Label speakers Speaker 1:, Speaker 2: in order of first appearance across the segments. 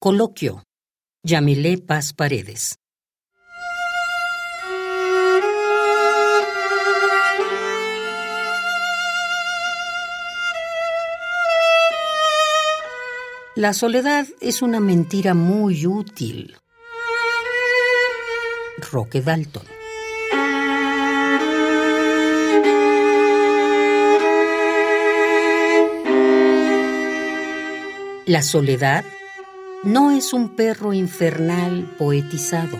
Speaker 1: Coloquio. Yamilé Paz Paredes. La soledad es una mentira muy útil. Roque Dalton. La soledad no es un perro infernal poetizado.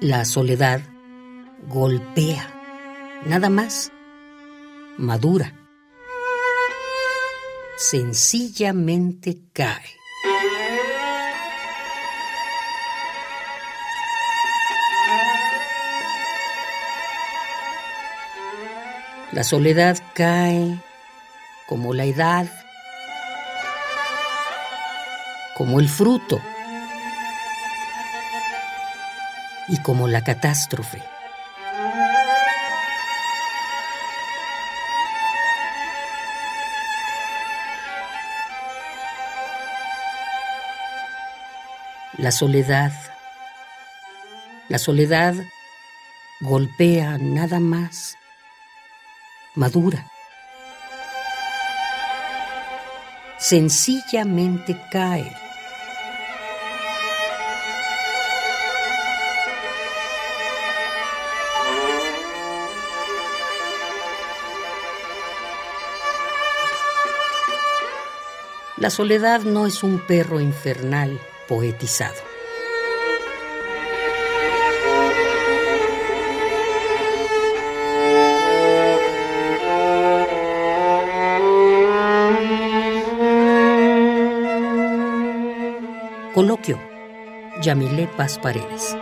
Speaker 1: La soledad golpea, nada más, madura, sencillamente cae. La soledad cae como la edad como el fruto y como la catástrofe. La soledad, la soledad golpea nada más, madura. Sencillamente cae. La soledad no es un perro infernal poetizado. Coloquio. Yamilé Paz Paredes.